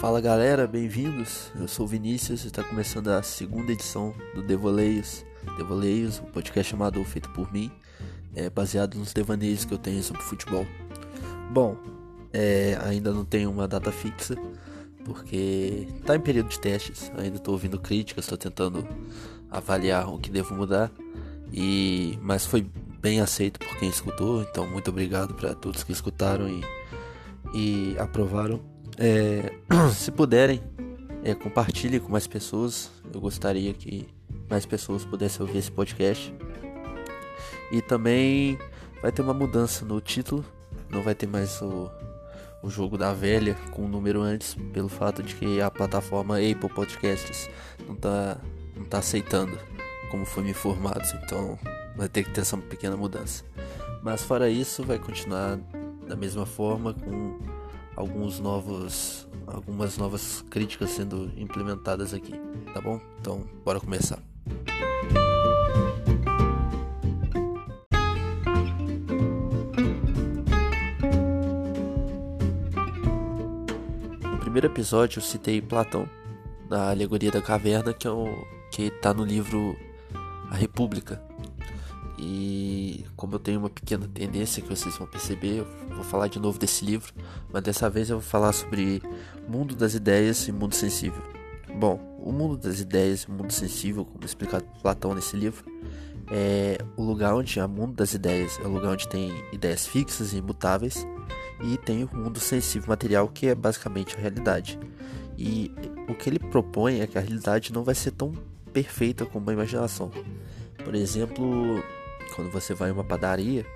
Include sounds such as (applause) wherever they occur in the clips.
Fala galera, bem-vindos. Eu sou o Vinícius e está começando a segunda edição do Devoleios. Devoleios, um podcast chamado Feito por Mim, é baseado nos devaneios que eu tenho sobre futebol. Bom, é, ainda não tenho uma data fixa, porque está em período de testes, ainda estou ouvindo críticas, estou tentando avaliar o que devo mudar, e mas foi bem aceito por quem escutou, então muito obrigado para todos que escutaram e, e aprovaram. É, (clears throat) se puderem, é, compartilhe com mais pessoas. Eu gostaria que mais pessoas pudessem ouvir esse podcast. E também vai ter uma mudança no título. Não vai ter mais o, o jogo da velha com o número antes, pelo fato de que a plataforma Apple Podcasts não está não tá aceitando como foi me informado. Então vai ter que ter essa pequena mudança. Mas fora isso, vai continuar da mesma forma com alguns novos algumas novas críticas sendo implementadas aqui, tá bom? Então, bora começar. No primeiro episódio eu citei Platão na alegoria da caverna, que é o que está no livro A República, e como eu tenho uma pequena tendência que vocês vão perceber, eu vou falar de novo desse livro, mas dessa vez eu vou falar sobre mundo das ideias e mundo sensível. Bom, o mundo das ideias e mundo sensível, como explicado por Platão nesse livro, é o lugar onde há mundo das ideias, é o lugar onde tem ideias fixas e imutáveis, e tem o mundo sensível material, que é basicamente a realidade. E o que ele propõe é que a realidade não vai ser tão perfeita como a imaginação. Por exemplo, quando você vai em uma padaria,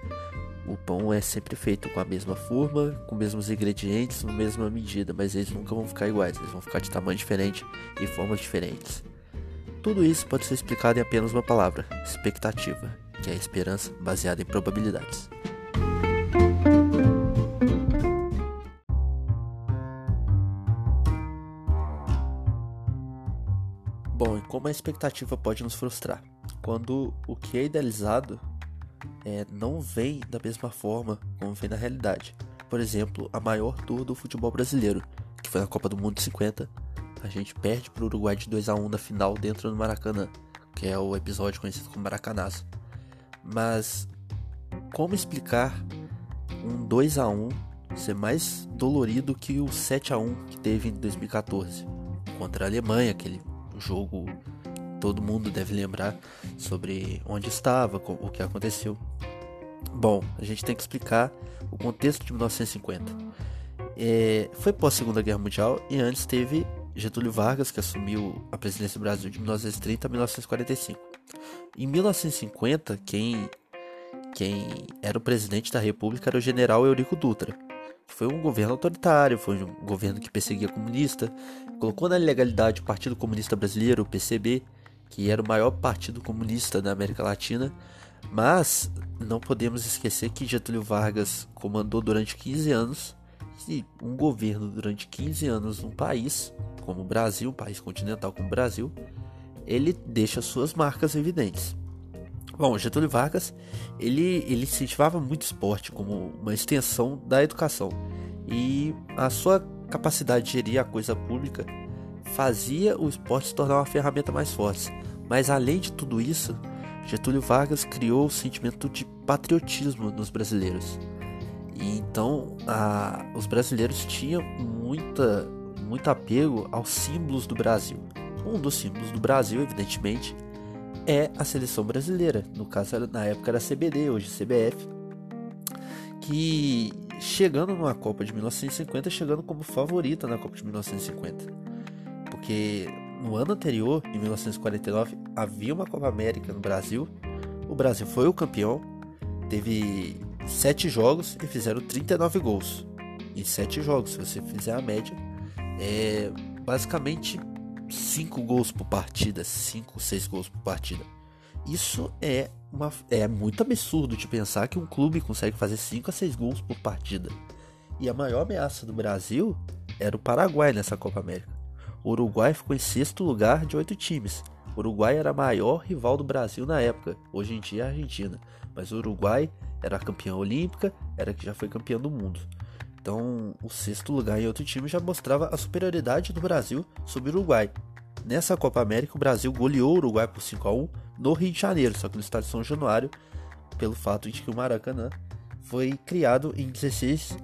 o pão é sempre feito com a mesma forma, com os mesmos ingredientes, na mesma medida, mas eles nunca vão ficar iguais, eles vão ficar de tamanho diferente e formas diferentes. Tudo isso pode ser explicado em apenas uma palavra: expectativa, que é a esperança baseada em probabilidades. Bom, e como a expectativa pode nos frustrar? Quando o que é idealizado é, não vem da mesma forma como vem na realidade. Por exemplo, a maior tour do futebol brasileiro, que foi na Copa do Mundo de 50, a gente perde para o Uruguai de 2 a 1 na final dentro do Maracanã, que é o episódio conhecido como Maracanazo. Mas como explicar um 2 a 1 ser mais dolorido que o 7 a 1 que teve em 2014 contra a Alemanha, aquele jogo todo mundo deve lembrar sobre onde estava, o que aconteceu. Bom, a gente tem que explicar o contexto de 1950. É, foi pós Segunda Guerra Mundial e antes teve Getúlio Vargas, que assumiu a presidência do Brasil de 1930 a 1945. Em 1950, quem, quem era o presidente da República era o general Eurico Dutra. Foi um governo autoritário, foi um governo que perseguia comunista, colocou na ilegalidade o Partido Comunista Brasileiro, o PCB, que era o maior partido comunista da América Latina, mas não podemos esquecer que Getúlio Vargas comandou durante 15 anos e um governo durante 15 anos num país como o Brasil, um país continental como o Brasil, ele deixa suas marcas evidentes. Bom, Getúlio Vargas, ele, ele incentivava muito esporte como uma extensão da educação e a sua capacidade de gerir a coisa pública fazia o esporte se tornar uma ferramenta mais forte. Mas além de tudo isso, Getúlio Vargas criou o sentimento de patriotismo nos brasileiros. E então a, os brasileiros tinham muita, muito apego aos símbolos do Brasil. Um dos símbolos do Brasil, evidentemente, é a seleção brasileira. No caso, na época era CBD, hoje CBF. Que chegando numa Copa de 1950, chegando como favorita na Copa de 1950. Porque no ano anterior, em 1949, havia uma Copa América no Brasil. O Brasil foi o campeão, teve sete jogos e fizeram 39 gols. Em sete jogos, se você fizer a média, é basicamente 5 gols por partida, 5, 6 gols por partida. Isso é, uma, é muito absurdo de pensar que um clube consegue fazer 5 a 6 gols por partida. E a maior ameaça do Brasil era o Paraguai nessa Copa América. O Uruguai ficou em sexto lugar de oito times. O Uruguai era maior rival do Brasil na época, hoje em dia é a Argentina. Mas o Uruguai era campeão olímpica, era que já foi campeão do mundo. Então, o sexto lugar em outro time já mostrava a superioridade do Brasil sobre o Uruguai. Nessa Copa América, o Brasil goleou o Uruguai por 5 a 1 no Rio de Janeiro, só que no estádio São Januário, pelo fato de que o Maracanã foi criado em 16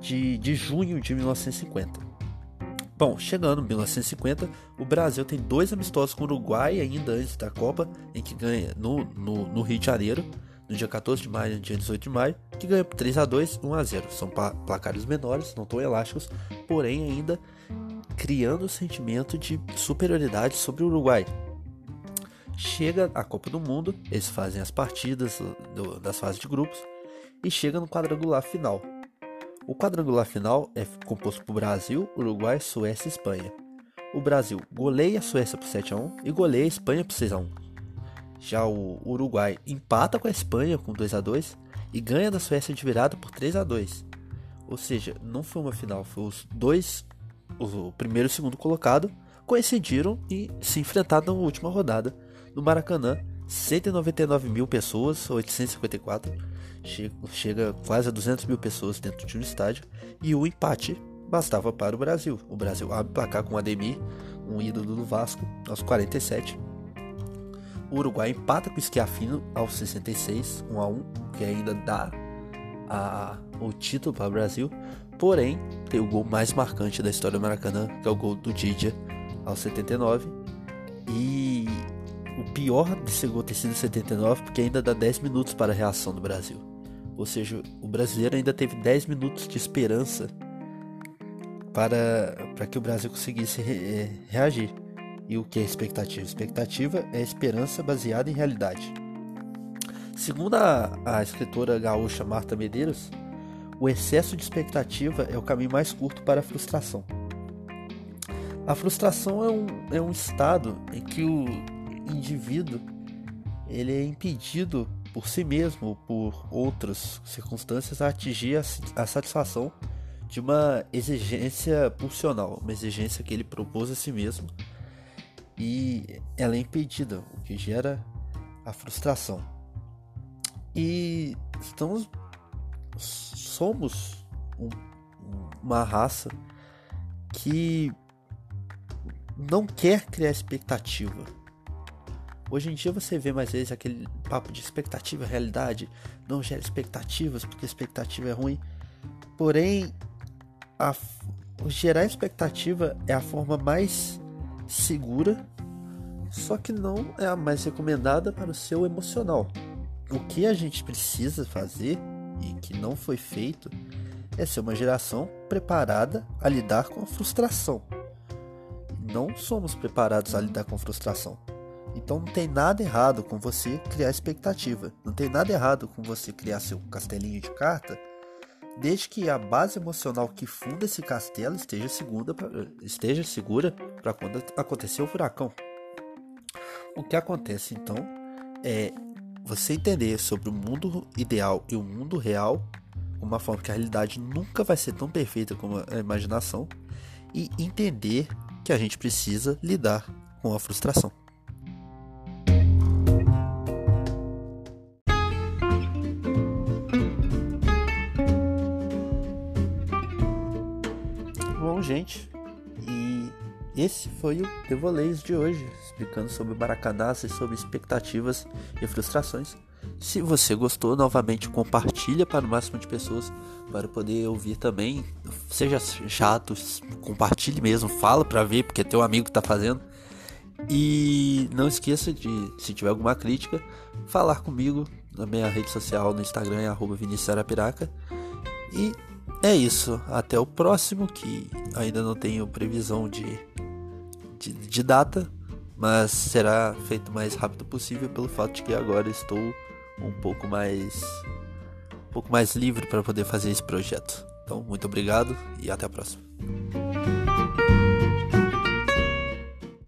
de, de junho de 1950. Bom, chegando em 1950, o Brasil tem dois amistosos com o Uruguai ainda antes da Copa, em que ganha no, no, no Rio de Janeiro, no dia 14 de maio e no dia 18 de maio, que ganha por 3 a 2 1 a 0 São placares menores, não tão elásticos, porém ainda criando o sentimento de superioridade sobre o Uruguai. Chega a Copa do Mundo, eles fazem as partidas do, das fases de grupos e chega no quadrangular final. O quadrangular final é composto por Brasil, Uruguai, Suécia e Espanha. O Brasil goleia a Suécia por 7 a 1 e goleia a Espanha por 6 a 1. Já o Uruguai empata com a Espanha com 2 a 2 e ganha da Suécia de virada por 3 a 2. Ou seja, não foi uma final, foi os dois, o primeiro e o segundo colocado coincidiram e se enfrentaram na última rodada no Maracanã. 199 mil pessoas, 854, chega, quase a 200 mil pessoas dentro de um estádio e o empate bastava para o Brasil. O Brasil abre placar com o Ademir, um ídolo do Vasco, aos 47 o Uruguai empata com o Schiaffino aos 66, 1 a 1, que ainda dá a, o título para o Brasil. Porém, tem o gol mais marcante da história do Maracanã, que é o gol do Didia aos 79. E o pior desse gol ter sido 79, porque ainda dá 10 minutos para a reação do Brasil. Ou seja, o brasileiro ainda teve 10 minutos de esperança para, para que o Brasil conseguisse re, eh, reagir. E o que é expectativa? Expectativa é esperança baseada em realidade. Segundo a, a escritora gaúcha Marta Medeiros, o excesso de expectativa é o caminho mais curto para a frustração. A frustração é um, é um estado em que o indivíduo ele é impedido por si mesmo ou por outras circunstâncias a atingir a, a satisfação de uma exigência pulsional, uma exigência que ele propôs a si mesmo e ela é impedida, o que gera a frustração. E estamos somos um, uma raça que não quer criar expectativa. Hoje em dia você vê mais vezes aquele papo de expectativa e realidade, não gera expectativas porque expectativa é ruim. Porém, a, gerar expectativa é a forma mais segura, só que não é a mais recomendada para o seu emocional. O que a gente precisa fazer e que não foi feito é ser uma geração preparada a lidar com a frustração. Não somos preparados a lidar com frustração. Então não tem nada errado com você criar expectativa. Não tem nada errado com você criar seu castelinho de carta desde que a base emocional que funda esse castelo esteja, segura pra, esteja segura para quando acontecer o furacão. O que acontece então é você entender sobre o mundo ideal e o mundo real, uma forma que a realidade nunca vai ser tão perfeita como a imaginação, e entender que a gente precisa lidar com a frustração. Gente. E esse foi o Devoleios de hoje, explicando sobre Maracanã e sobre expectativas e frustrações. Se você gostou, novamente compartilha para o máximo de pessoas para poder ouvir também. Seja chato, compartilhe mesmo, fala para ver, porque tem um amigo está fazendo. E não esqueça de, se tiver alguma crítica, falar comigo na minha rede social no Instagram é arroba Vinicius Arapiraca. E é isso. Até o próximo, que ainda não tenho previsão de, de, de data, mas será feito o mais rápido possível pelo fato de que agora estou um pouco mais um pouco mais livre para poder fazer esse projeto. Então, muito obrigado e até a próxima.